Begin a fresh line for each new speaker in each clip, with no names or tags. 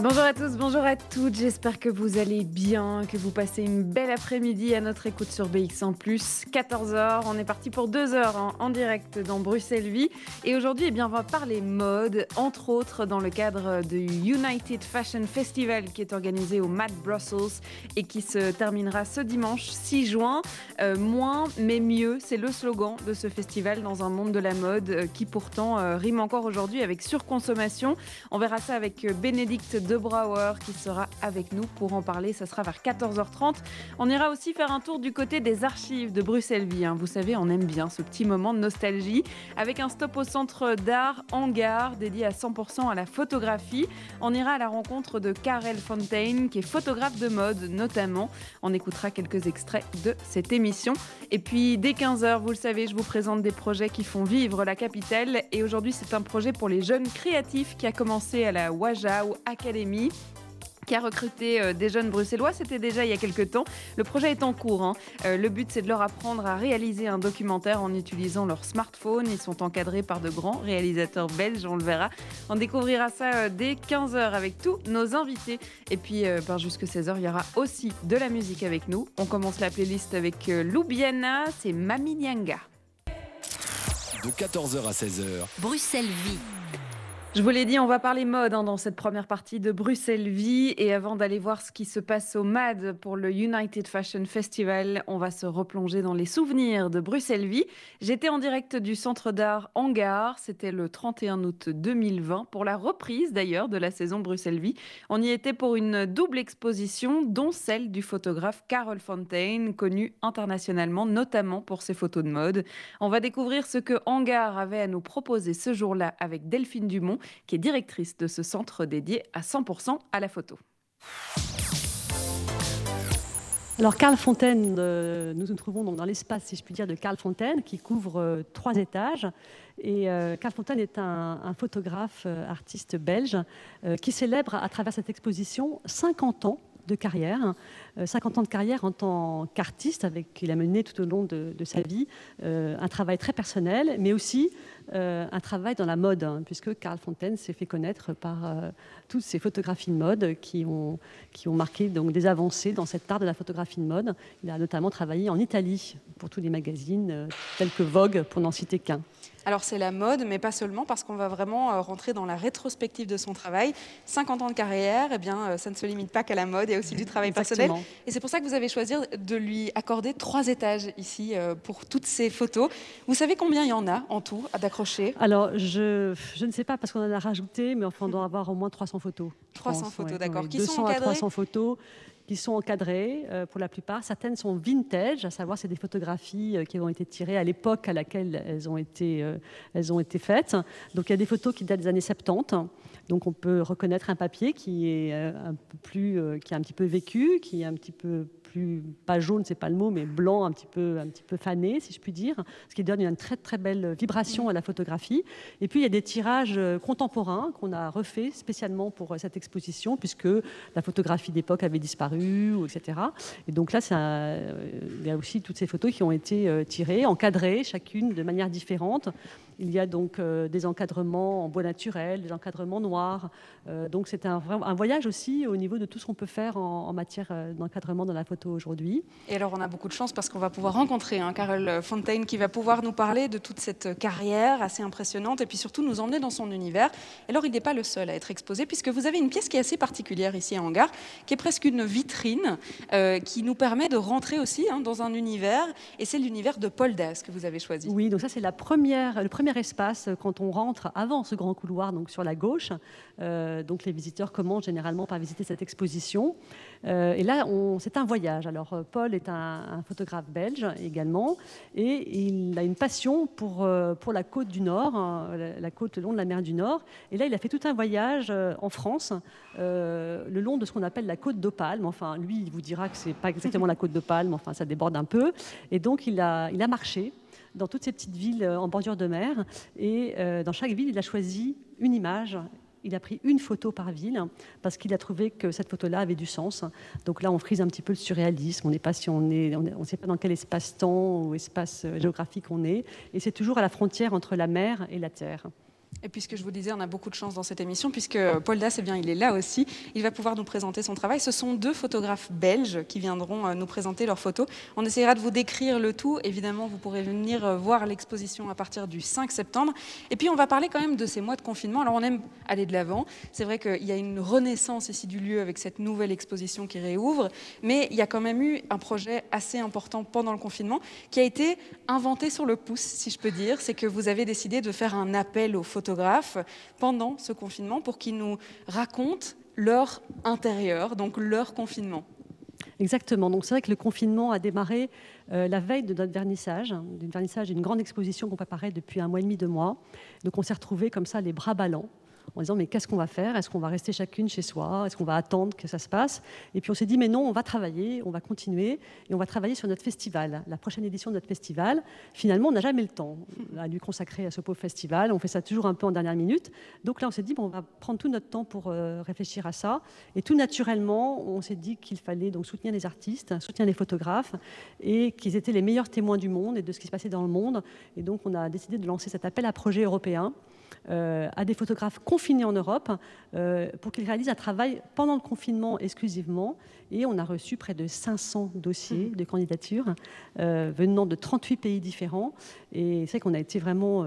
Bonjour à tous, bonjour à toutes, j'espère que vous allez bien, que vous passez une belle après-midi à notre écoute sur BX1 ⁇ 14h, on est parti pour deux heures en direct dans Bruxelles Vie et aujourd'hui eh bien, on va parler mode, entre autres dans le cadre du United Fashion Festival qui est organisé au Mad Brussels et qui se terminera ce dimanche 6 juin. Euh, moins mais mieux, c'est le slogan de ce festival dans un monde de la mode euh, qui pourtant euh, rime encore aujourd'hui avec surconsommation. On verra ça avec Bénédicte de Brouwer qui sera avec nous pour en parler. Ça sera vers 14h30. On ira aussi faire un tour du côté des archives de Bruxelles-Vie. Hein. Vous savez, on aime bien ce petit moment de nostalgie avec un stop au centre d'art Hangar dédié à 100% à la photographie. On ira à la rencontre de Karel Fontaine qui est photographe de mode notamment. On écoutera quelques extraits de cette émission. Et puis dès 15h, vous le savez, je vous présente des projets qui font vivre la capitale. Et aujourd'hui, c'est un projet pour les jeunes créatifs qui a commencé à la Wajau Academy qui a recruté euh, des jeunes bruxellois. C'était déjà il y a quelques temps. Le projet est en cours. Hein. Euh, le but, c'est de leur apprendre à réaliser un documentaire en utilisant leur smartphone. Ils sont encadrés par de grands réalisateurs belges, on le verra. On découvrira ça euh, dès 15h avec tous nos invités. Et puis, ben, jusque 16h, il y aura aussi de la musique avec nous. On commence la playlist avec Loubiana, c'est Mami Nyanga.
De 14h à 16h.
Bruxelles Vie.
Je vous l'ai dit, on va parler mode hein, dans cette première partie de Bruxelles Vie. Et avant d'aller voir ce qui se passe au MAD pour le United Fashion Festival, on va se replonger dans les souvenirs de Bruxelles Vie. J'étais en direct du centre d'art Hangar. C'était le 31 août 2020 pour la reprise d'ailleurs de la saison Bruxelles Vie. On y était pour une double exposition, dont celle du photographe Carol Fontaine, connu internationalement, notamment pour ses photos de mode. On va découvrir ce que Hangar avait à nous proposer ce jour-là avec Delphine Dumont qui est directrice de ce centre dédié à 100% à la photo.
Alors, Carl Fontaine, euh, nous nous trouvons donc dans l'espace, si je puis dire, de Carl Fontaine, qui couvre euh, trois étages. Et euh, Carl Fontaine est un, photographe, artiste belge, qui célèbre à travers cette exposition 50 ans de carrière, 50 ans de carrière en tant qu'artiste, avec qu'il a mené tout au long de, de sa vie, un travail très personnel, mais aussi euh, un travail dans la mode, hein, puisque Carl Fontaine s'est fait connaître par euh, toutes ces photographies de mode qui ont, qui ont marqué donc, des avancées dans cet art de la photographie de mode. Il a notamment travaillé en Italie pour tous les magazines euh, tels que Vogue, pour n'en citer qu'un.
Alors c'est la mode, mais pas seulement, parce qu'on va vraiment euh, rentrer dans la rétrospective de son travail. 50 ans de carrière, eh bien, euh, ça ne se limite pas qu'à la mode, il y a aussi du travail personnel. Et c'est pour ça que vous avez choisi de lui accorder trois étages ici euh, pour toutes ces photos. Vous savez combien il y en a en tout d'accrocher?
Alors je, je, ne sais pas parce qu'on en a rajouté, mais enfin on doit avoir au moins 300 photos.
300 photos, d'accord.
Qui 200 sont à 300 photos qui sont encadrées euh, pour la plupart. Certaines sont vintage, à savoir c'est des photographies euh, qui ont été tirées à l'époque à laquelle elles ont été, euh, elles ont été faites. Donc il y a des photos qui datent des années 70. Donc on peut reconnaître un papier qui est un peu plus, qui a un petit peu vécu, qui est un petit peu plus, pas jaune, c'est pas le mot, mais blanc, un petit peu, un petit peu fané, si je puis dire, ce qui donne une très très belle vibration à la photographie. Et puis il y a des tirages euh, contemporains qu'on a refaits spécialement pour euh, cette exposition, puisque la photographie d'époque avait disparu, etc. Et donc là, euh, il y a aussi toutes ces photos qui ont été tirées, encadrées, chacune de manière différente. Il y a donc des encadrements en bois naturel, des encadrements noirs. donc c'est un, un, voyage aussi au niveau de tout ce qu'on peut faire en, en matière d'encadrement dans la photo aujourd'hui.
Et alors on a beaucoup de chance parce qu'on va pouvoir rencontrer hein, Carole Fontaine qui va pouvoir nous parler de toute cette carrière assez impressionnante et puis surtout nous emmener dans son univers. Et alors il n'est pas le seul à être exposé puisque vous avez une pièce qui est assez particulière ici à Hangar, qui est presque une vitrine euh, qui nous permet de rentrer aussi hein, dans un univers et c'est l'univers de Paul Das que vous avez choisi.
Oui, donc ça c'est la première, le premier espace quand on rentre avant ce grand couloir donc sur la gauche. Euh, donc les visiteurs commencent généralement par visiter cette exposition. Et là, c'est un voyage. Alors, Paul est un, photographe belge également, et il a une passion pour, pour la côte du Nord, hein, la, côte le long de la mer du Nord. Et là, il a fait tout un voyage en France, le long de ce qu'on appelle la côte d'Opale. Enfin, lui, il vous dira que c'est pas exactement la côte d'Opale, mais enfin, ça déborde un peu. Et donc, il a, il a marché dans toutes ces petites villes en bordure de mer. Et dans chaque ville, il a choisi une image il a pris une photo par ville parce qu'il a trouvé que cette photo-là avait du sens. Donc là, on frise un petit peu le surréalisme. On n'est on on ne sait pas dans quel espace-temps ou espace géographique on est. Et c'est toujours à la frontière entre la mer et la terre.
Et puisque je vous disais, on a beaucoup de chance dans cette émission, puisque Paul Das, eh bien, il est là aussi. Il va pouvoir nous présenter son travail. Ce sont deux photographes belges qui viendront euh, nous présenter leurs photos. On essaiera de vous décrire le tout. Évidemment, vous pourrez venir euh, voir l'exposition à partir du 5 septembre. Et puis, on va parler quand même de ces mois de confinement. Alors, on aime aller de l'avant. C'est vrai qu'il y a une renaissance ici du lieu avec cette nouvelle exposition qui réouvre. Mais il y a quand même eu un projet assez important pendant le confinement qui a été inventé sur le pouce, si je peux dire. C'est que vous avez décidé de faire un appel aux photographes pendant ce confinement pour qu'ils nous racontent leur intérieur, donc leur confinement.
Exactement. Donc c'est vrai que le confinement a démarré euh, la veille de notre vernissage, d'une vernissage d'une grande exposition qu'on préparait depuis un mois et demi, deux mois. Donc on s'est retrouvés comme ça, les bras ballants, en disant mais qu'est-ce qu'on va faire? Est-ce qu'on va rester chacune chez soi? Est-ce qu'on va attendre que ça se passe? Et puis on s'est dit mais non, on va travailler, on va continuer et on va travailler sur notre festival, la prochaine édition de notre festival. Finalement, on n'a jamais le temps à lui consacrer à ce pauvre festival. On fait ça toujours un peu en dernière minute. Donc là, on s'est dit bon, on va prendre tout notre temps pour euh, réfléchir à ça. Et tout naturellement, on s'est dit qu'il fallait donc soutenir les artistes, soutenir les photographes et qu'ils étaient les meilleurs témoins du monde et de ce qui se passait dans le monde. Et donc on a décidé de lancer cet appel à projet européen euh, à des photographes confinés en Europe euh, pour qu'ils réalisent un travail pendant le confinement exclusivement. Et on a reçu près de 500 dossiers mmh. de candidature euh, venant de 38 pays différents. Et c'est qu'on a été vraiment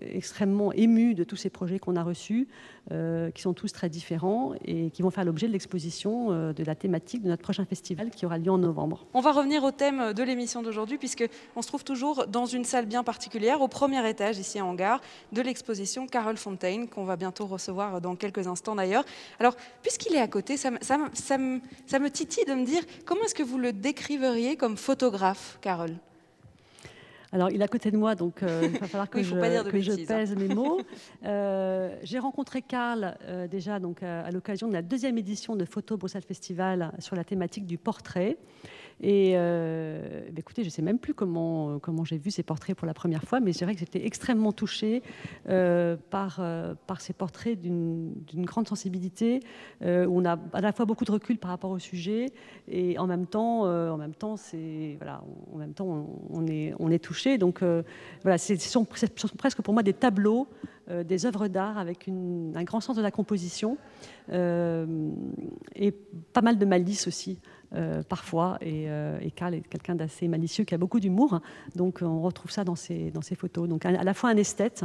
extrêmement émus de tous ces projets qu'on a reçus, qui sont tous très différents et qui vont faire l'objet de l'exposition de la thématique de notre prochain festival qui aura lieu en novembre.
On va revenir au thème de l'émission d'aujourd'hui, puisqu'on se trouve toujours dans une salle bien particulière, au premier étage, ici à Hangar, de l'exposition Carole Fontaine, qu'on va bientôt recevoir dans quelques instants d'ailleurs. Alors, puisqu'il est à côté, ça, me titille de me dire comment est-ce que vous le décriveriez comme photographe, Carole?
Alors, il est à côté de moi, donc euh, il va falloir que, je, hein. pèse mes mots. Euh, j'ai rencontré Karl euh, déjà donc, à l'occasion de la deuxième édition de Photo Bruxelles Festival sur la thématique du portrait. Et euh, bah, écoutez, je ne sais même plus comment, comment j'ai vu ces portraits pour la première fois, mais c'est vrai que j'étais extrêmement touchée euh, par, euh, ces portraits d'une grande sensibilité, où on a à la fois beaucoup de recul par rapport au sujet, et en même temps, en même temps, c'est voilà, en même temps, on, est, on touché. Donc voilà, ce sont, presque pour moi des tableaux, des œuvres d'art avec un grand sens de la composition et pas mal de malice aussi. Euh, parfois. Et, euh, et, Karl est quelqu'un d'assez malicieux qui a beaucoup d'humour. Donc on retrouve ça dans ses, dans ses photos. Donc à, la fois un esthète,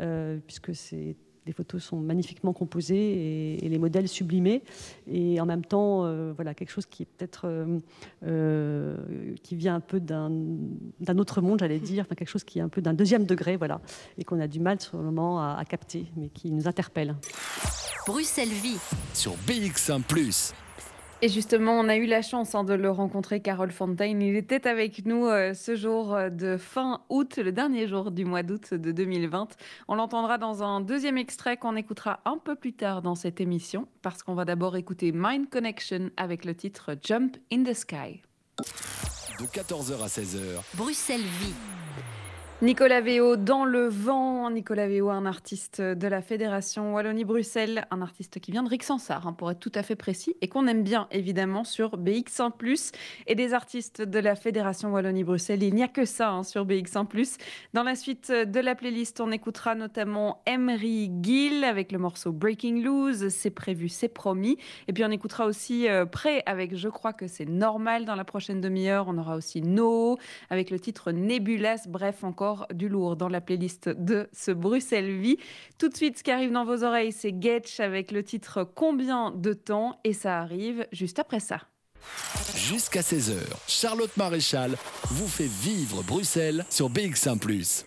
euh, puisque c'est les photos sont magnifiquement composées et, les modèles sublimés, et en même temps, voilà, quelque chose qui est peut-être qui vient un peu d'un autre monde, j'allais dire, enfin, quelque chose qui est un peu d'un deuxième degré, voilà, et qu'on a du mal sur le moment à, à capter, mais qui nous interpelle.
Bruxelles Vie
sur BX1 ⁇
et justement, on a eu la chance hein, de le rencontrer, Carole Fontaine. Il était avec nous euh, ce jour euh, de fin août, le dernier jour du mois d'août de 2020. On l'entendra dans un deuxième extrait qu'on écoutera un peu plus tard dans cette émission, parce qu'on va d'abord écouter Mind Connection avec le titre Jump in the Sky.
De 14h à 16h.
Bruxelles vit.
Nicolas Véo dans le vent. Nicolas Véo, un artiste de la Fédération Wallonie-Bruxelles, un artiste qui vient de Rixensart, hein, pour être tout à fait précis, et qu'on aime bien évidemment sur BX1+, et des artistes de la Fédération Wallonie-Bruxelles. Il n'y a que ça hein, sur BX1+. Dans la suite de la playlist, on écoutera notamment Emery Gill avec le morceau Breaking Loose, c'est prévu, c'est promis. Et puis on écoutera aussi euh, Prêt avec Je crois que c'est normal dans la prochaine demi-heure. On aura aussi No avec le titre Nebulas, bref encore du lourd dans la playlist de ce Bruxelles Vie. Tout de suite, ce qui arrive dans vos oreilles, c'est Getch avec le titre Combien de temps? Et ça arrive juste après ça.
Jusqu'à 16h, Charlotte Maréchal vous fait vivre Bruxelles sur BX1 ⁇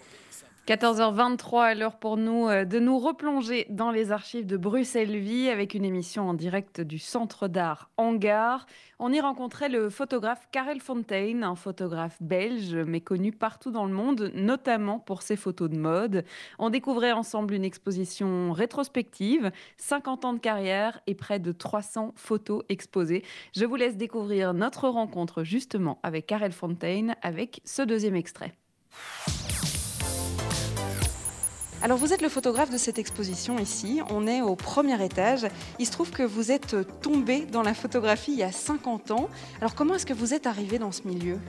14h23 à l'heure pour nous euh, de nous replonger dans les archives de Bruxelles Vie avec une émission en direct du Centre d'art Hangar. On y rencontrait le photographe Karel Fontaine, un photographe belge mais connu partout dans le monde, notamment pour ses photos de mode. On découvrait ensemble une exposition rétrospective, 50 ans de carrière et près de 300 photos exposées. Je vous laisse découvrir notre rencontre justement avec Karel Fontaine avec ce deuxième extrait. Alors vous êtes le photographe de cette exposition ici, on est au premier étage. Il se trouve que vous êtes tombé dans la photographie il y a 50 ans. Alors comment est-ce que vous êtes arrivé dans ce milieu?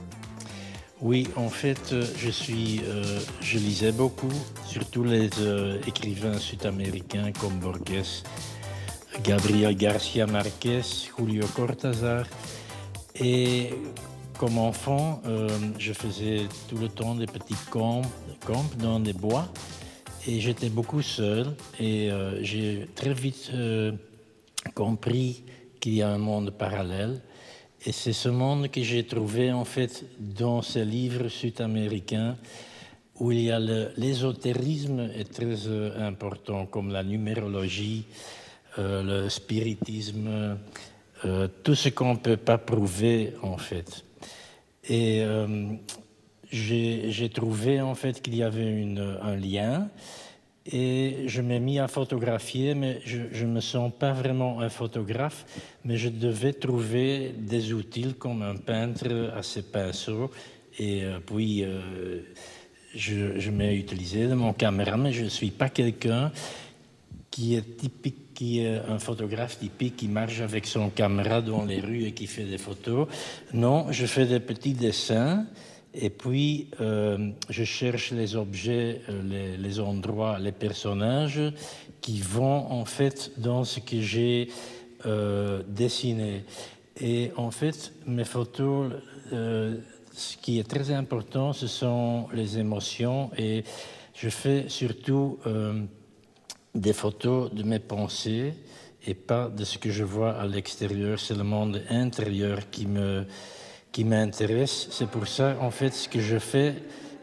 Oui, en fait, je suis, euh, je lisais beaucoup, surtout les euh, écrivains sud-américains comme Borges, Gabriel Garcia Marquez, Julio Cortázar. Et comme enfant, euh, je faisais tout le temps des petits camps, camps dans des bois. Et j'étais beaucoup seul et euh, j'ai très vite euh, compris qu'il y a un monde parallèle. Et c'est ce monde que j'ai trouvé en fait dans ces livres sud-américains où il y a l'ésotérisme est très euh, important, comme la numérologie, le spiritisme, tout ce qu'on ne peut pas prouver en fait. Et j'ai trouvé en fait qu'il y avait un lien et je m'ai mis à photographier, mais je ne me sens pas vraiment un photographe, mais je devais trouver des outils comme un peintre à ses pinceaux. Et euh, puis, euh, je, je m'ai utilisé de mon caméra, mais je ne suis pas quelqu'un qui est typique, qui est un photographe typique qui marche avec son caméra dans les rues et qui fait des photos. Non, je fais des petits dessins. Et puis, euh, je cherche les objets, euh, les, endroits, les personnages qui vont en fait dans ce que j'ai euh, dessiné. Et en fait, mes photos, ce qui est très important, ce sont les émotions. Et je fais surtout des photos de mes pensées et pas de ce que je vois à l'extérieur. C'est le monde intérieur qui me qui m'intéresse. C'est pour ça, en fait, ce que je fais,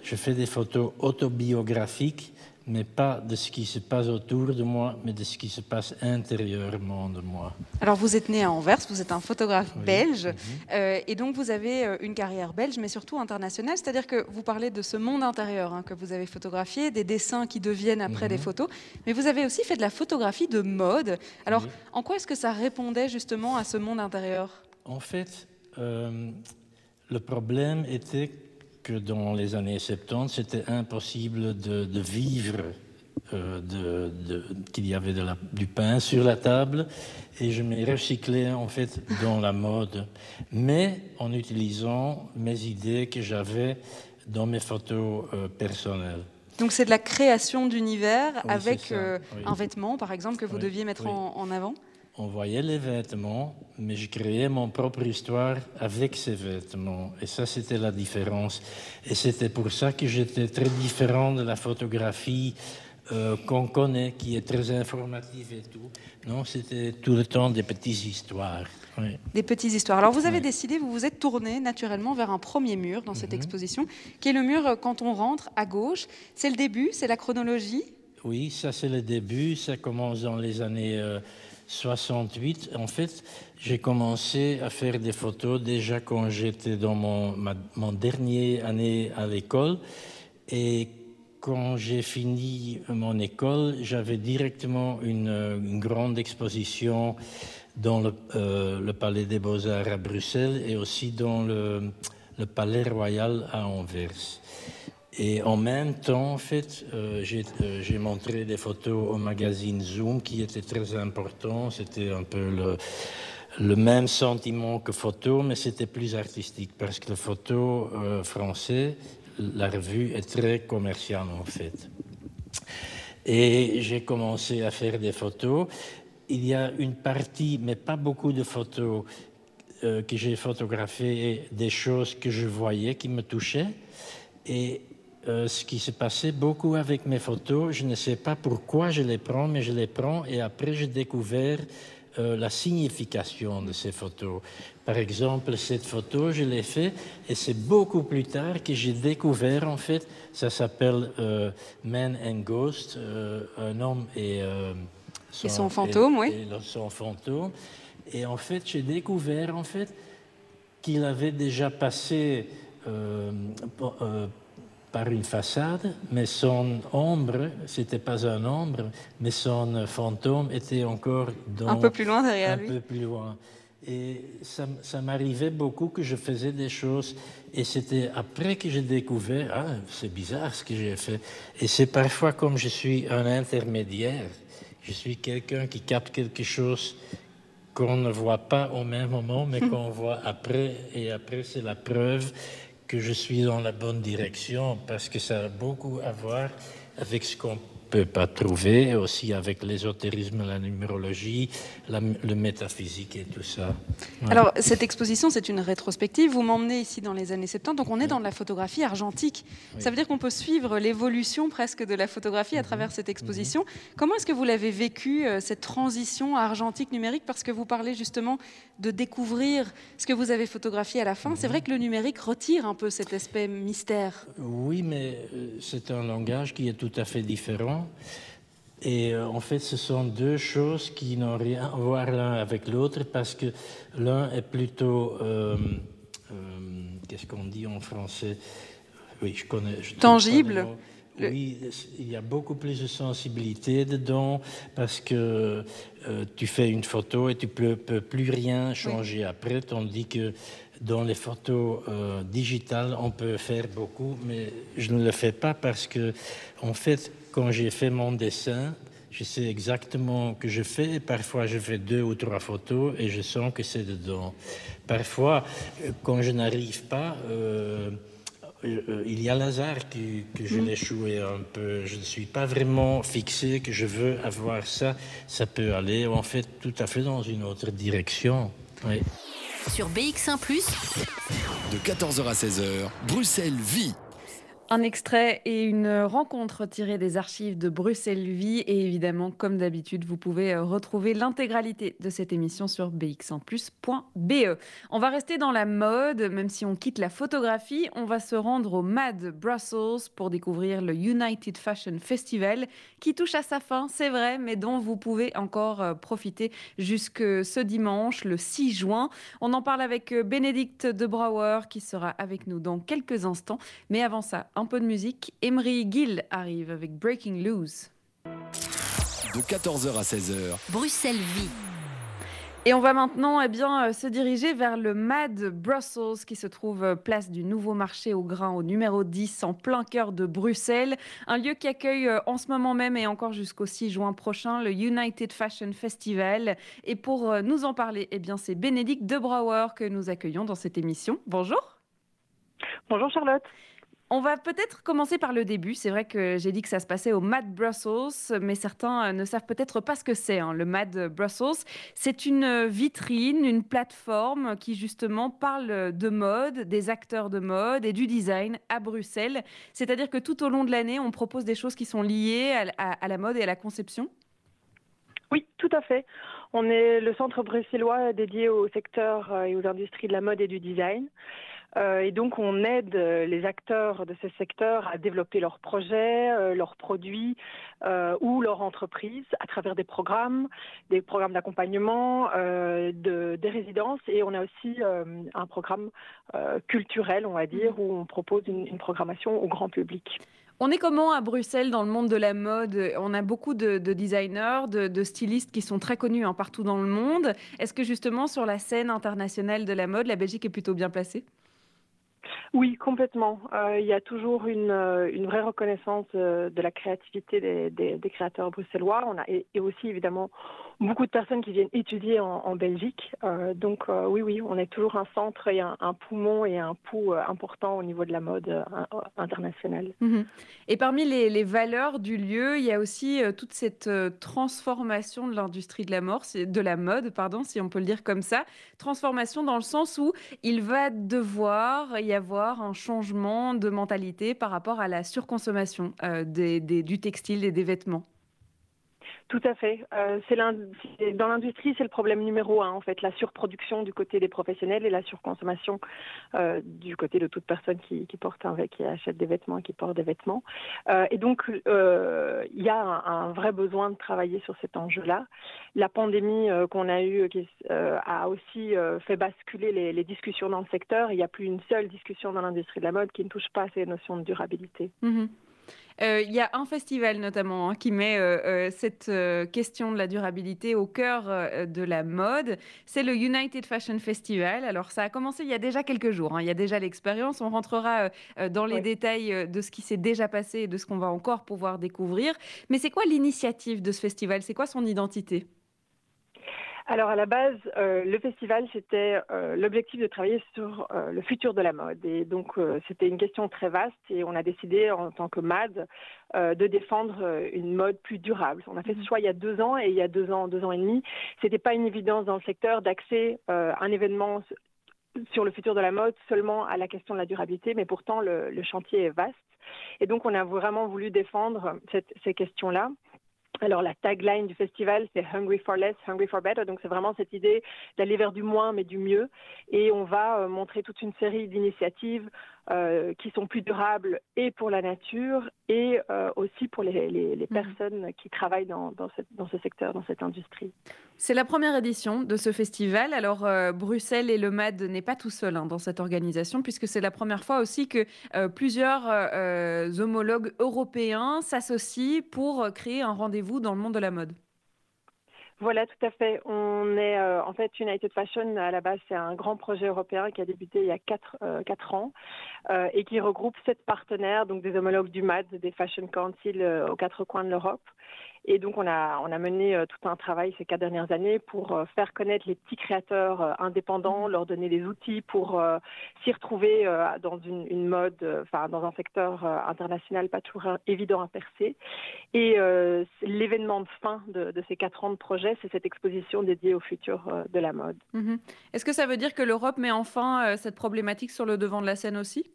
je fais des photos autobiographiques, mais pas de ce qui se passe autour de moi, mais de ce qui se passe intérieurement de moi.
Alors, vous êtes né à Anvers, vous êtes un photographe belge, mhm. euh, et donc vous avez euh, une carrière belge, mais surtout internationale, c'est-à-dire que vous parlez de ce monde intérieur hein, que vous avez photographié, des dessins qui deviennent après des mhm. photos, mais vous avez aussi fait de la photographie de mode. Alors, en quoi est-ce que ça répondait justement à ce monde intérieur?
En fait, euh, le problème était que dans les années 70, c'était impossible de, vivre euh, de, qu'il y avait de la, du pain sur la table et je m'ai recyclé en fait dans la mode, mais en utilisant mes idées que j'avais dans mes photos euh, personnelles.
Donc c'est de la création d'univers avec euh, un vêtement, par exemple, que vous deviez mettre en avant?
On voyait les vêtements, mais je créais mon propre histoire avec ces vêtements. Et ça, c'était la différence. Et c'était pour ça que j'étais très différent de la photographie euh, qu'on connaît, qui est très informative et tout. Non, c'était tout le temps des petites histoires.
Des petites histoires. Alors vous avez décidé, vous vous êtes tourné naturellement vers un premier mur dans cette mhm. exposition, qui est le mur euh, quand on rentre à gauche. C'est le début, c'est la chronologie?
Oui, ça c'est le début. Ça commence dans les années... Euh, 68, en fait, j'ai commencé à faire des photos déjà quand j'étais dans mon, mon dernier année à l'école. Et quand j'ai fini mon école, j'avais directement une, grande exposition dans le, euh, le Palais des Beaux-Arts à Bruxelles et aussi dans le, le Palais Royal à Anvers. Et en même temps, en fait, euh, euh, j'ai montré des photos au magazine Zoom qui était très important. C'était un peu le, le, même sentiment que photo, mais c'était plus artistique parce que la photo euh, français, la revue est très commerciale en fait. Et j'ai commencé à faire des photos. Il y a une partie, mais pas beaucoup de photos, que j'ai photographiées, des choses que je voyais qui me touchaient. Et euh, ce qui s'est passé beaucoup avec mes photos. Je ne sais pas pourquoi je les prends, mais je les prends et après j'ai découvert euh, la signification de ces photos. Par exemple, cette photo, je l'ai faite et c'est beaucoup plus tard que j'ai découvert, en fait, ça s'appelle euh, Man and Ghost, un homme et,
son, et son fantôme, oui.
Et son fantôme. Et en fait, j'ai découvert, en fait, qu'il avait déjà passé par une façade, mais son ombre, c'était pas un ombre, mais son fantôme était encore dans,
un peu plus loin derrière
un peu plus loin. Et ça, ça m'arrivait beaucoup que je faisais des choses, et c'était après que j'ai découvert, ah, c'est bizarre ce que j'ai fait. Et c'est parfois comme je suis un intermédiaire, je suis quelqu'un qui capte quelque chose qu'on ne voit pas au même moment, mais qu'on voit après, et après c'est la preuve que je suis dans la bonne direction parce que ça a beaucoup à voir avec ce qu'on peut pas trouver, aussi avec l'ésotérisme, la numérologie, le métaphysique et tout ça.
Alors, cette exposition, c'est une rétrospective. Vous m'emmenez ici dans les années 70, donc on est dans la photographie argentique. Ça veut dire qu'on peut suivre l'évolution presque de la photographie à mhm. travers cette exposition. Mhm. Comment est-ce que vous l'avez vécu, euh, cette transition argentique numérique? Parce que vous parlez justement de découvrir ce que vous avez photographié à la fin. C'est mhm. vrai que le numérique retire un peu cet aspect mystère.
Oui, mais euh, c'est un langage qui est tout à fait différent. Et euh, en fait, ce sont deux choses qui n'ont rien à voir l'un avec l'autre parce que l'un est plutôt, euh, euh, qu'est-ce qu'on dit en français? Oui, je connais.
Tangible.
Oui, il y a beaucoup plus de sensibilité dedans parce que tu fais une photo et tu peux, peux plus rien changer après, tandis que dans les photos digitales, on peut faire beaucoup, mais je ne le fais pas parce que, en fait, quand j'ai fait mon dessin, je sais exactement ce que je fais. Parfois, je fais deux ou trois photos et je sens que c'est dedans. Parfois, quand je n'arrive pas, euh, euh, il y a l'hasard que, je mm. l'ai joué un peu. Je ne suis pas vraiment fixé que je veux avoir ça. Ça peut aller en fait tout à fait dans une autre direction. Oui.
Sur BX1 ⁇
de 14h à 16h, Bruxelles vit.
Un extrait et une rencontre tirée des archives de Bruxelles Vie. Et évidemment, comme d'habitude, vous pouvez euh, retrouver l'intégralité de cette émission sur bx1plus.be. On va rester dans la mode, même si on quitte la photographie. On va se rendre au MAD Brussels pour découvrir le United Fashion Festival qui touche à sa fin, c'est vrai, mais dont vous pouvez encore euh, profiter jusque ce dimanche, le 6 juin. On en parle avec euh, Bénédicte de Brouwer qui sera avec nous dans quelques instants. Mais avant ça, un peu de musique. Emery Gill arrive avec Breaking Loose.
De 14h à 16h.
Bruxelles vit.
Et on va maintenant eh bien, euh, se diriger vers le MAD Brussels qui se trouve euh, place du Nouveau Marché au Grain au numéro 10 en plein cœur de Bruxelles. Un lieu qui accueille euh, en ce moment même et encore jusqu'au 6 juin prochain le United Fashion Festival. Et pour nous en parler, eh bien, c'est Bénédicte de Brouwer que nous accueillons dans cette émission. Bonjour.
Bonjour Charlotte.
On va peut-être commencer par le début. C'est vrai que j'ai dit que ça se passait au Mad Brussels, mais certains euh, ne savent peut-être pas ce que c'est, hein, le Mad Brussels. C'est une vitrine, une plateforme qui justement parle de mode, des acteurs de mode et du design à Bruxelles. C'est-à-dire que tout au long de l'année, on propose des choses qui sont liées à, la mode et à la conception?
Oui, tout à fait. On est le centre bruxellois dédié au secteur euh, et aux industries de la mode et du design. Euh, et donc, on aide euh, les acteurs de ce secteur à développer leurs projets, euh, leurs produits ou leur entreprise à travers des programmes, des programmes d'accompagnement, de, des résidences. Et on a aussi un programme culturel, on va dire, où on propose une, programmation au grand public.
On est comment à Bruxelles dans le monde de la mode? On a beaucoup de, designers, de, stylistes qui sont très connus hein, partout dans le monde. Est-ce que justement sur la scène internationale de la mode, la Belgique est plutôt bien placée?
Oui, complètement. Euh, il y a toujours une, euh, une vraie reconnaissance euh, de la créativité des, des, créateurs bruxellois. On a, et, aussi, évidemment, beaucoup de personnes qui viennent étudier en, Belgique. Euh, donc euh, oui, oui, on est toujours un centre et un, poumon et un pouls euh, important au niveau de la mode internationale.
Mhm. Et parmi les, valeurs du lieu, il y a aussi toute cette transformation de l'industrie de la mort, de la mode, pardon, si on peut le dire comme ça. Transformation dans le sens où il va devoir y avoir un changement de mentalité par rapport à la surconsommation du textile et des vêtements.
Tout à fait. Euh, dans l'industrie, c'est le problème numéro un, en fait, la surproduction du côté des professionnels et la surconsommation euh, du côté de toute personne qui, porte un, qui achète des vêtements qui porte des vêtements. Euh, et donc, il y a un, vrai besoin de travailler sur cet enjeu-là. La pandémie qu'on a eue a aussi fait basculer les, discussions dans le secteur. Il n'y a plus une seule discussion dans l'industrie de la mode qui ne touche pas à ces notions de durabilité.
Euh, il y a un festival notamment hein, qui met euh, euh, cette question de la durabilité au cœur de la mode. C'est le United Fashion Festival. Alors ça a commencé il y a déjà quelques jours. Hein. Il y a déjà l'expérience. On rentrera dans les détails de ce qui s'est déjà passé et de ce qu'on va encore pouvoir découvrir. Mais c'est quoi l'initiative de ce festival? C'est quoi son identité?
Alors à la base, euh, le festival, c'était euh, l'objectif de travailler sur euh, le futur de la mode. Et donc c'était une question très vaste et on a décidé en tant que MAD de défendre une mode plus durable. On a fait ce mhm. choix il y a deux ans et il y a deux ans, deux ans et demi, c'était pas une évidence dans le secteur à un événement sur le futur de la mode seulement à la question de la durabilité, mais pourtant le, chantier est vaste. Et donc on a vraiment voulu défendre ces questions-là. Alors la tagline du festival, c'est Hungry for Less, Hungry for Better. Donc c'est vraiment cette idée d'aller vers du moins mais du mieux. Et on va euh, montrer toute une série d'initiatives euh, qui sont plus durables et pour la nature et euh, aussi pour les, mhm. personnes qui travaillent dans, ce secteur, dans cette industrie.
C'est la première édition de ce festival. Alors euh, Bruxelles et le MAD n'est pas tout seul hein, dans cette organisation puisque c'est la première fois aussi que plusieurs homologues européens s'associent pour créer un rendez-vous dans le monde de la mode.
Voilà, tout à fait. On est euh, en fait United Fashion à la base, c'est un grand projet européen qui a débuté il y a quatre, euh, quatre ans euh, et qui regroupe sept partenaires, donc des homologues du MAD, des Fashion Council aux quatre coins de l'Europe. Et donc, on a, on a mené euh, tout un travail ces quatre dernières années pour euh, faire connaître les petits créateurs euh, indépendants, mmh. leur donner des outils pour s'y retrouver dans une, mode, enfin, dans un secteur international pas toujours évident à percer. Et l'événement de fin de, ces quatre ans de projet, c'est cette exposition dédiée au futur de la mode.
Mmh Est-ce que ça veut dire que l'Europe met enfin cette problématique sur le devant de la scène aussi?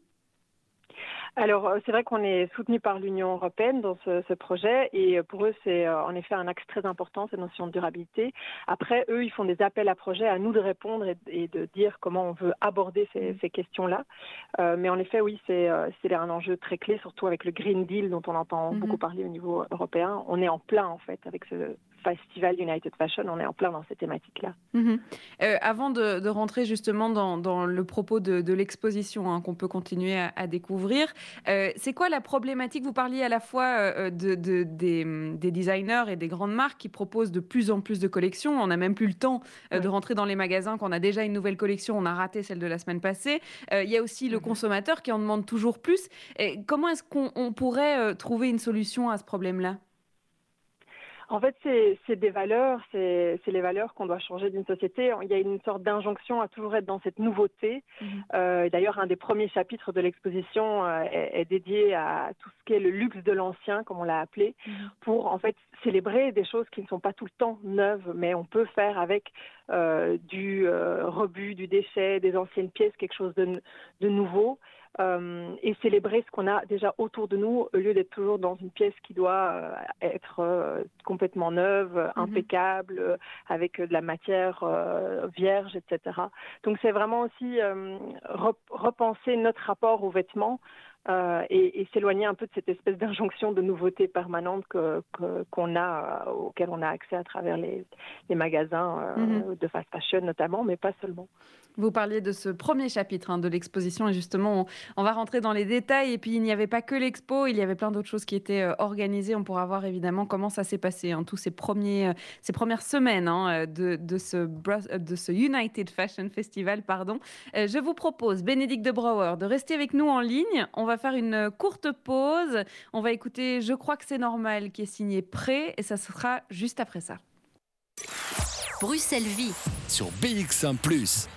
Alors, euh, c'est vrai qu'on est soutenu par l'Union européenne dans ce, projet et euh, pour eux, c'est euh, en effet un axe très important, cette notion de durabilité. Après, eux, ils font des appels à projets à nous de répondre et, de dire comment on veut aborder ces, mmh. questions-là. mais en effet, oui, c'est un enjeu très clé, surtout avec le Green Deal dont on entend mmh beaucoup parler au niveau européen. On est en plein, en fait, avec ce, Festival United Fashion, on est en plein dans ces thématiques-là.
Mhm. Euh, avant de, rentrer justement dans, le propos de, l'exposition hein, qu'on peut continuer à, découvrir, euh, c'est quoi la problématique? Vous parliez à la fois euh, de, des, designers et des grandes marques qui proposent de plus en plus de collections. On n'a même plus le temps de rentrer dans les magasins qu'on a déjà une nouvelle collection. On a raté celle de la semaine passée. Il y a aussi le mhm. consommateur qui en demande toujours plus. Et comment est-ce qu'on pourrait trouver une solution à ce problème-là?
En fait, c'est des valeurs, c'est les valeurs qu'on doit changer d'une société. Il y a une sorte d'injonction à toujours être dans cette nouveauté. Mhm. Euh, d'ailleurs, un des premiers chapitres de l'exposition euh, est, dédié à tout ce qui est le luxe de l'ancien, comme on l'a appelé, mhm. pour en fait célébrer des choses qui ne sont pas tout le temps neuves, mais on peut faire avec euh, du rebut, du déchet, des anciennes pièces, quelque chose de, de nouveau. Euh, et célébrer ce qu'on a déjà autour de nous au lieu d'être toujours dans une pièce qui doit euh, être euh, complètement neuve, mhm. impeccable, avec de la matière vierge, etc. Donc c'est vraiment aussi repenser notre rapport aux vêtements euh, et, s'éloigner un peu de cette espèce d'injonction de nouveauté permanente qu'on que, a, euh, auquel on a accès à travers les, les magasins euh, mhm. de fast fashion notamment, mais pas seulement.
Vous parliez de ce premier chapitre hein, de l'exposition et justement, on, va rentrer dans les détails. Et puis, il n'y avait pas que l'expo, il y avait plein d'autres choses qui étaient organisées. On pourra voir évidemment comment ça s'est passé, hein, tous ces, premiers, ces premières semaines hein, de, de, ce, de ce United Fashion Festival. Pardon. je vous propose, Bénédicte de Brouwer, de rester avec nous en ligne. On va faire une courte pause. On va écouter Je crois que c'est normal qui est signé Prêt et ça sera juste après ça.
Bruxelles Vie
sur BX1 ⁇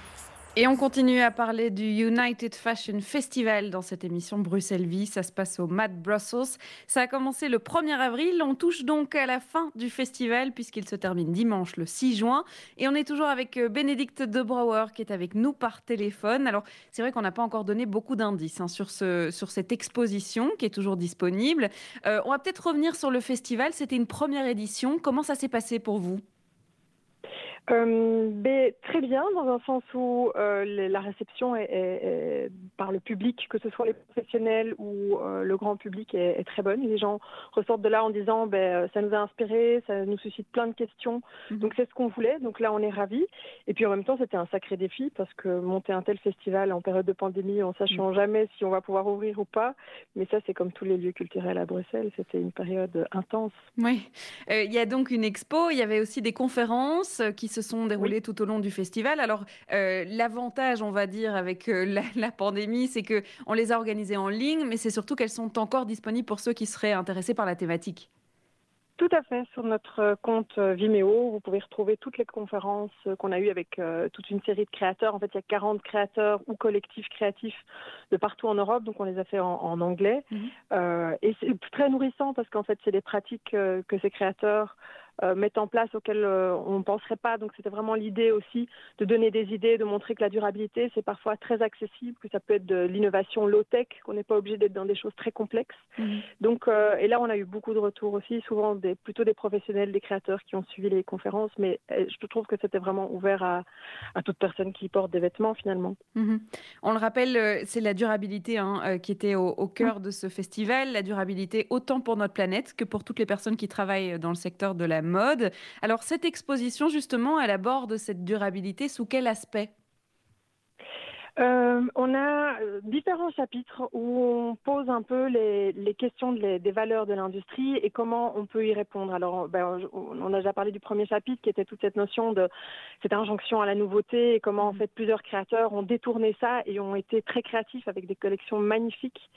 Et on continue à parler du United Fashion Festival dans cette émission Bruxelles Vie. Ça se passe au Mad Brussels. Ça a commencé le 1er avril. On touche donc à la fin du festival puisqu'il se termine dimanche le 6 juin. Et on est toujours avec euh, Bénédicte Debrouwer qui est avec nous par téléphone. Alors, c'est vrai qu'on n'a pas encore donné beaucoup d'indices hein, sur cette exposition qui est toujours disponible. Euh, on va peut-être revenir sur le festival. C'était une première édition. Comment ça s'est passé pour vous?
Euh, ben, très bien, dans un sens où euh, la réception est, par le public, que ce soit les professionnels ou euh, le grand public, est, très bonne. Les gens ressortent de là en disant ben, ça nous a inspiré, ça nous suscite plein de questions. Mhm. Donc c'est ce qu'on voulait. Donc là, on est ravis. Et puis en même temps, c'était un sacré défi parce que monter un tel festival en période de pandémie, en sachant mhm. jamais si on va pouvoir ouvrir ou pas. Mais ça, c'est comme tous les lieux culturels à Bruxelles. C'était une période intense.
Oui. Il y a donc une expo. Il y avait aussi des conférences qui se se sont déroulées tout au long du festival. Alors, euh, l'avantage, on va dire, avec euh, la, la, pandémie, c'est que on les a organisées en ligne, mais c'est surtout qu'elles sont encore disponibles pour ceux qui seraient intéressés par la thématique.
Tout à fait. Sur notre compte Vimeo, vous pouvez retrouver toutes les conférences qu'on a eues avec euh, toute une série de créateurs. En fait, il y a 40 créateurs ou collectifs créatifs de partout en Europe, donc on les a fait en, anglais. Mhm. Euh, et c'est très nourrissant parce qu'en fait, c'est des pratiques euh, que ces créateurs euh, mettent en place auxquelles euh, on ne penserait pas. Donc c'était vraiment l'idée aussi de donner des idées, de montrer que la durabilité, c'est parfois très accessible, que ça peut être de l'innovation low-tech, qu'on n'est pas obligé d'être dans des choses très complexes. Mhm. Donc, euh, et là, on a eu beaucoup de retours aussi, souvent des, plutôt des professionnels, des créateurs qui ont suivi les conférences, mais je trouve que c'était vraiment ouvert à, à, toute personne qui porte des vêtements finalement.
Mhm. On le rappelle, c'est la durabilité hein, qui était au, au cœur de ce festival, la durabilité autant pour notre planète que pour toutes les personnes qui travaillent dans le secteur de la mode. Alors cette exposition, justement, elle aborde cette durabilité sous quel aspect?
Euh, on a euh, différents chapitres où on pose un peu les, questions des valeurs de l'industrie et comment on peut y répondre. Alors, ben, on a déjà parlé du premier chapitre qui était toute cette notion de cette injonction à la nouveauté et comment en mm-hmm. fait plusieurs créateurs ont détourné ça et ont été très créatifs avec des collections magnifiques.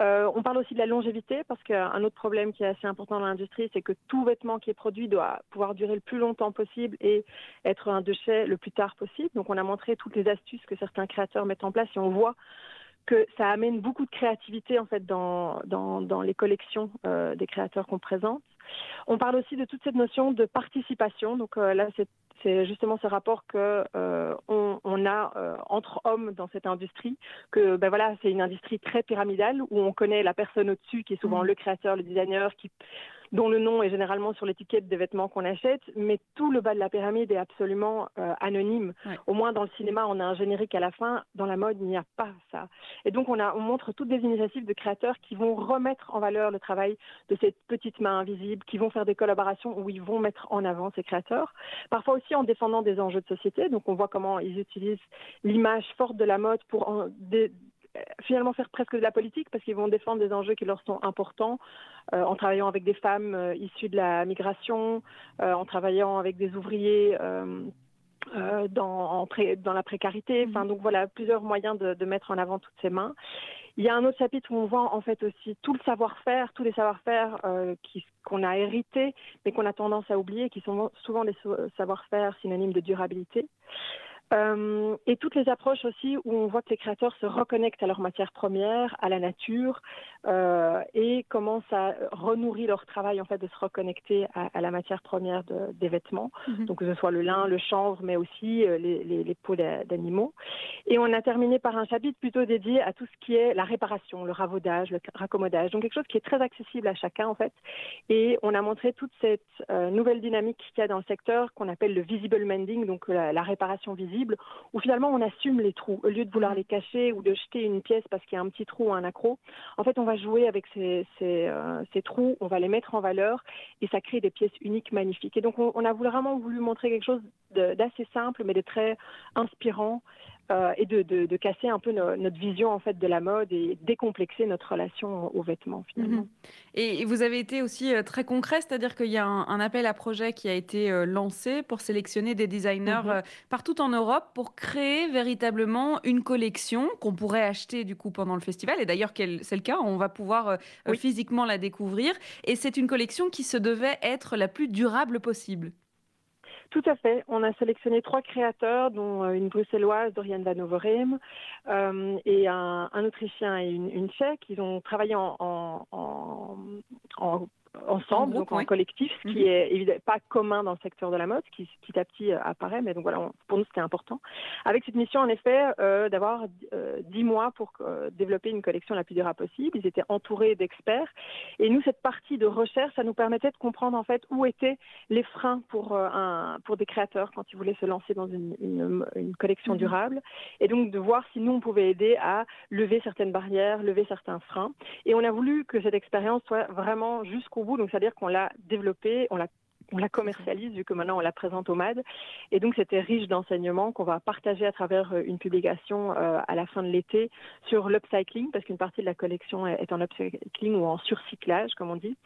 Euh, on parle aussi de la longévité parce qu'un autre problème qui est assez important dans l'industrie, c'est que tout vêtement qui est produit doit pouvoir durer le plus longtemps possible et être un déchet le plus tard possible. Donc, on a montré toutes les astuces que certains créateurs mettre en place et on voit que ça amène beaucoup de créativité en fait dans, dans, les collections euh, des créateurs qu'on présente. On parle aussi de toute cette notion de participation. Donc euh, là, c'est justement ce rapport que euh, on, a entre hommes dans cette industrie. Que ben voilà, c'est une industrie très pyramidale où on connaît la personne au-dessus qui est souvent mmh. le créateur, le designer, qui dont le nom est généralement sur l'étiquette des vêtements qu'on achète, mais tout le bas de la pyramide est absolument euh, anonyme. Au moins dans le cinéma, on a un générique à la fin. Dans la mode, il n'y a pas ça. Et donc on, a, on montre toutes des initiatives de créateurs qui vont remettre en valeur le travail de cette petite main invisible, qui vont faire des collaborations où ils vont mettre en avant ces créateurs. Parfois aussi en défendant des enjeux de société. Donc on voit comment ils utilisent l'image forte de la mode pour en, finalement faire presque de la politique parce qu'ils vont défendre des enjeux qui leur sont importants euh, en travaillant avec des femmes euh, issues de la migration, euh, en travaillant avec des ouvriers. dans, dans la précarité. Enfin, donc voilà, plusieurs moyens de, de, mettre en avant toutes ces mains. Il y a un autre chapitre où on voit en fait aussi tout le savoir-faire, tous les savoir-faire qu'on a hérités, mais qu'on a tendance à oublier, qui sont souvent des savoir-faire synonymes de durabilité. Euh, et toutes les approches aussi où on voit que les créateurs se reconnectent à leur matière première, à la nature, euh, et commencent à renourrir leur travail en fait de se reconnecter à, la matière première de, des vêtements, mhm. donc que ce soit le lin, le chanvre, mais aussi euh, les, les, les, peaux d'animaux. Et on a terminé par un chapitre plutôt dédié à tout ce qui est la réparation, le ravaudage, le raccommodage, donc quelque chose qui est très accessible à chacun en fait. Et on a montré toute cette euh, nouvelle dynamique qu'il y a dans le secteur qu'on appelle le visible mending, donc la, la réparation visible où finalement on assume les trous. Au lieu de vouloir mm. les cacher ou de jeter une pièce parce qu'il y a un petit trou ou un accro, en fait on va jouer avec ces, euh, ces, trous, on va les mettre en valeur et ça crée des pièces uniques, magnifiques. Et donc on, on a vraiment voulu montrer quelque chose d'assez simple mais de très inspirant euh, et de, de, casser un peu notre vision en fait de la mode et décomplexer notre relation aux vêtements finalement. Mhm.
Et, vous avez été aussi euh, très concret, c'est-à-dire qu'il y a un, appel à projet qui a été euh, lancé pour sélectionner des designers mhm. partout en Europe pour créer véritablement une collection qu'on pourrait acheter du coup pendant le festival. Et d'ailleurs c'est le cas, on va pouvoir physiquement la découvrir. Et c'est une collection qui se devait être la plus durable possible.
Tout à fait. On a sélectionné trois créateurs, dont euh, une bruxelloise, Dorian Van Overheem, euh, et un, Autrichien et une, Tchèque. Ils ont travaillé en ensemble, donc en collectif, ce qui mhm. est évidemment pas commun dans le secteur de la mode, qui petit à petit euh, apparaît, mais donc voilà, pour nous c'était important. Avec cette mission, en effet, euh, d'avoir euh, dix mois pour développer une collection la plus durable possible. Ils étaient entourés d'experts, et nous cette partie de recherche, ça nous permettait de comprendre en fait où étaient les freins pour un pour des créateurs quand ils voulaient se lancer dans une, une, collection mhm. durable, et donc de voir si nous on pouvait aider à lever certaines barrières, lever certains freins. Et on a voulu que cette expérience soit vraiment jusqu'au donc c'est-à-dire qu'on l'a développé, on l'a on la commercialise vu que maintenant on la présente au MAD. Et donc c'était riche d'enseignements qu'on va partager à travers euh, une publication euh, à la fin de l'été sur l'upcycling, parce qu'une partie de la collection est en upcycling ou en surcyclage, comme on dit.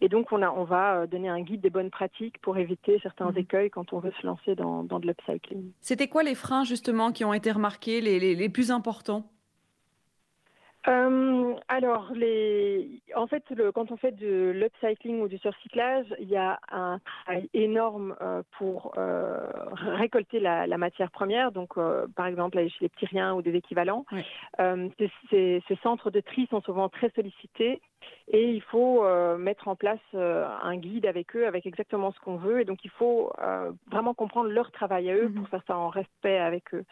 Et donc on, a, on va euh, donner un guide des bonnes pratiques pour éviter certains mmh. écueils quand on veut se lancer dans, dans de l'upcycling.
C'était quoi les freins justement qui ont été remarqués, les, les, les plus importants?
Euh, alors, les... en fait, le... quand on fait de l'upcycling ou du surcyclage, il y a un travail énorme euh, pour euh, récolter la, la, matière première. Donc, par exemple, chez les Pyriens ou des équivalents, ces, ces, centres de tri sont souvent très sollicités et il faut mettre en place un guide avec eux, avec exactement ce qu'on veut. Et donc, il faut vraiment comprendre leur travail à eux pour mhm. faire ça en respect avec eux.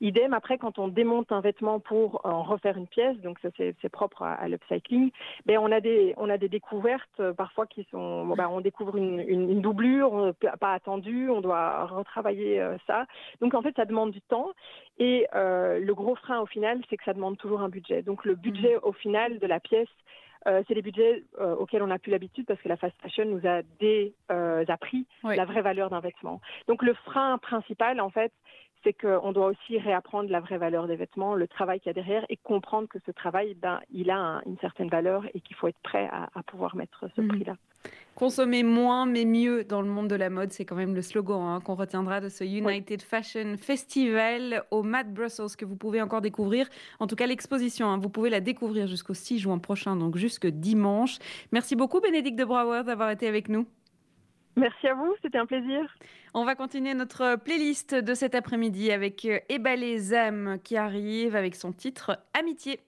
Idem, après, quand on démonte un vêtement pour en refaire une pièce, donc ça c'est propre à, l'upcycling, ben, on, a des, on a des découvertes parfois qui sont... ben, on découvre une, une, une doublure pas attendue, on doit retravailler ça. Donc, en fait, ça demande du temps. Et le gros frein au final, c'est que ça demande toujours un budget. Donc, le budget mhm. au final de la pièce, euh, c'est des budgets euh, auxquels on n'a plus l'habitude parce que la fast fashion nous a désappris euh, la vraie valeur d'un vêtement. Donc le frein principal, en fait, c'est qu'on doit aussi réapprendre la vraie valeur des vêtements, le travail qu'il y a derrière et comprendre que ce travail, ben, il a une certaine valeur et qu'il faut être prêt à, pouvoir mettre ce mhm. prix-là.
Consommer moins mais mieux dans le monde de la mode, c'est quand même le slogan hein, qu'on retiendra de ce United Fashion Festival au Mad Brussels que vous pouvez encore découvrir. En tout cas, l'exposition, hein, vous pouvez la découvrir jusqu'au 6 juin prochain, donc jusque dimanche. Merci beaucoup Bénédicte de Brouwer d'avoir été avec nous.
Merci à vous, c'était un plaisir.
On va continuer notre playlist de cet après-midi avec Ebalé Zam qui arrive avec son titre Amitié.